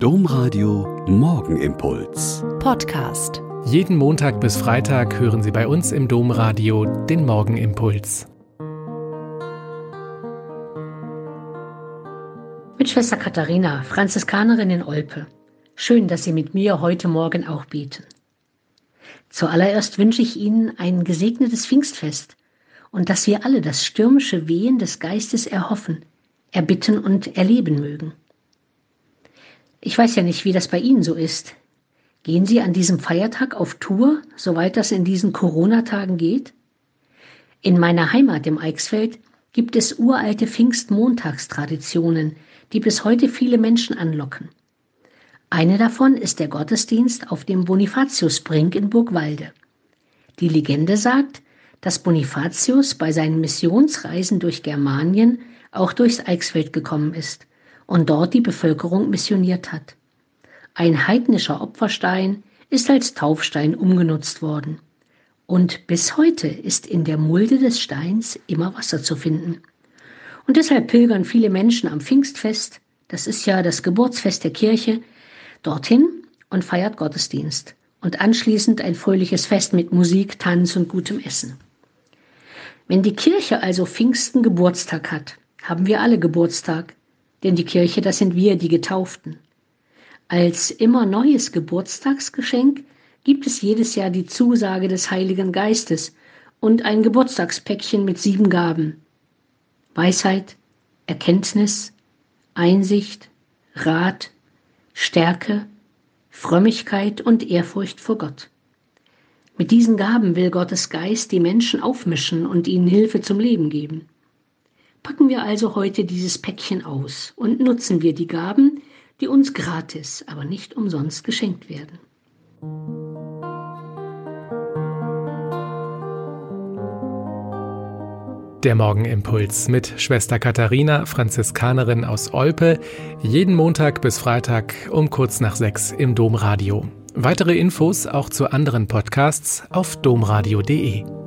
Domradio Morgenimpuls. Podcast. Jeden Montag bis Freitag hören Sie bei uns im Domradio den Morgenimpuls. Mit Schwester Katharina, Franziskanerin in Olpe. Schön, dass Sie mit mir heute Morgen auch beten. Zuallererst wünsche ich Ihnen ein gesegnetes Pfingstfest und dass wir alle das stürmische Wehen des Geistes erhoffen, erbitten und erleben mögen. Ich weiß ja nicht, wie das bei Ihnen so ist. Gehen Sie an diesem Feiertag auf Tour, soweit das in diesen Corona-Tagen geht? In meiner Heimat im Eichsfeld gibt es uralte Pfingstmontagstraditionen, die bis heute viele Menschen anlocken. Eine davon ist der Gottesdienst auf dem Bonifatiusbrink in Burgwalde. Die Legende sagt, dass Bonifatius bei seinen Missionsreisen durch Germanien auch durchs Eichsfeld gekommen ist und dort die Bevölkerung missioniert hat. Ein heidnischer Opferstein ist als Taufstein umgenutzt worden. Und bis heute ist in der Mulde des Steins immer Wasser zu finden. Und deshalb pilgern viele Menschen am Pfingstfest, das ist ja das Geburtsfest der Kirche, dorthin und feiert Gottesdienst und anschließend ein fröhliches Fest mit Musik, Tanz und gutem Essen. Wenn die Kirche also Pfingsten Geburtstag hat, haben wir alle Geburtstag, denn die Kirche, das sind wir, die Getauften. Als immer neues Geburtstagsgeschenk gibt es jedes Jahr die Zusage des Heiligen Geistes und ein Geburtstagspäckchen mit sieben Gaben. Weisheit, Erkenntnis, Einsicht, Rat, Stärke, Frömmigkeit und Ehrfurcht vor Gott. Mit diesen Gaben will Gottes Geist die Menschen aufmischen und ihnen Hilfe zum Leben geben. Packen wir also heute dieses Päckchen aus und nutzen wir die Gaben, die uns gratis, aber nicht umsonst geschenkt werden. Der Morgenimpuls mit Schwester Katharina, Franziskanerin aus Olpe, jeden Montag bis Freitag um kurz nach sechs im Domradio. Weitere Infos auch zu anderen Podcasts auf domradio.de.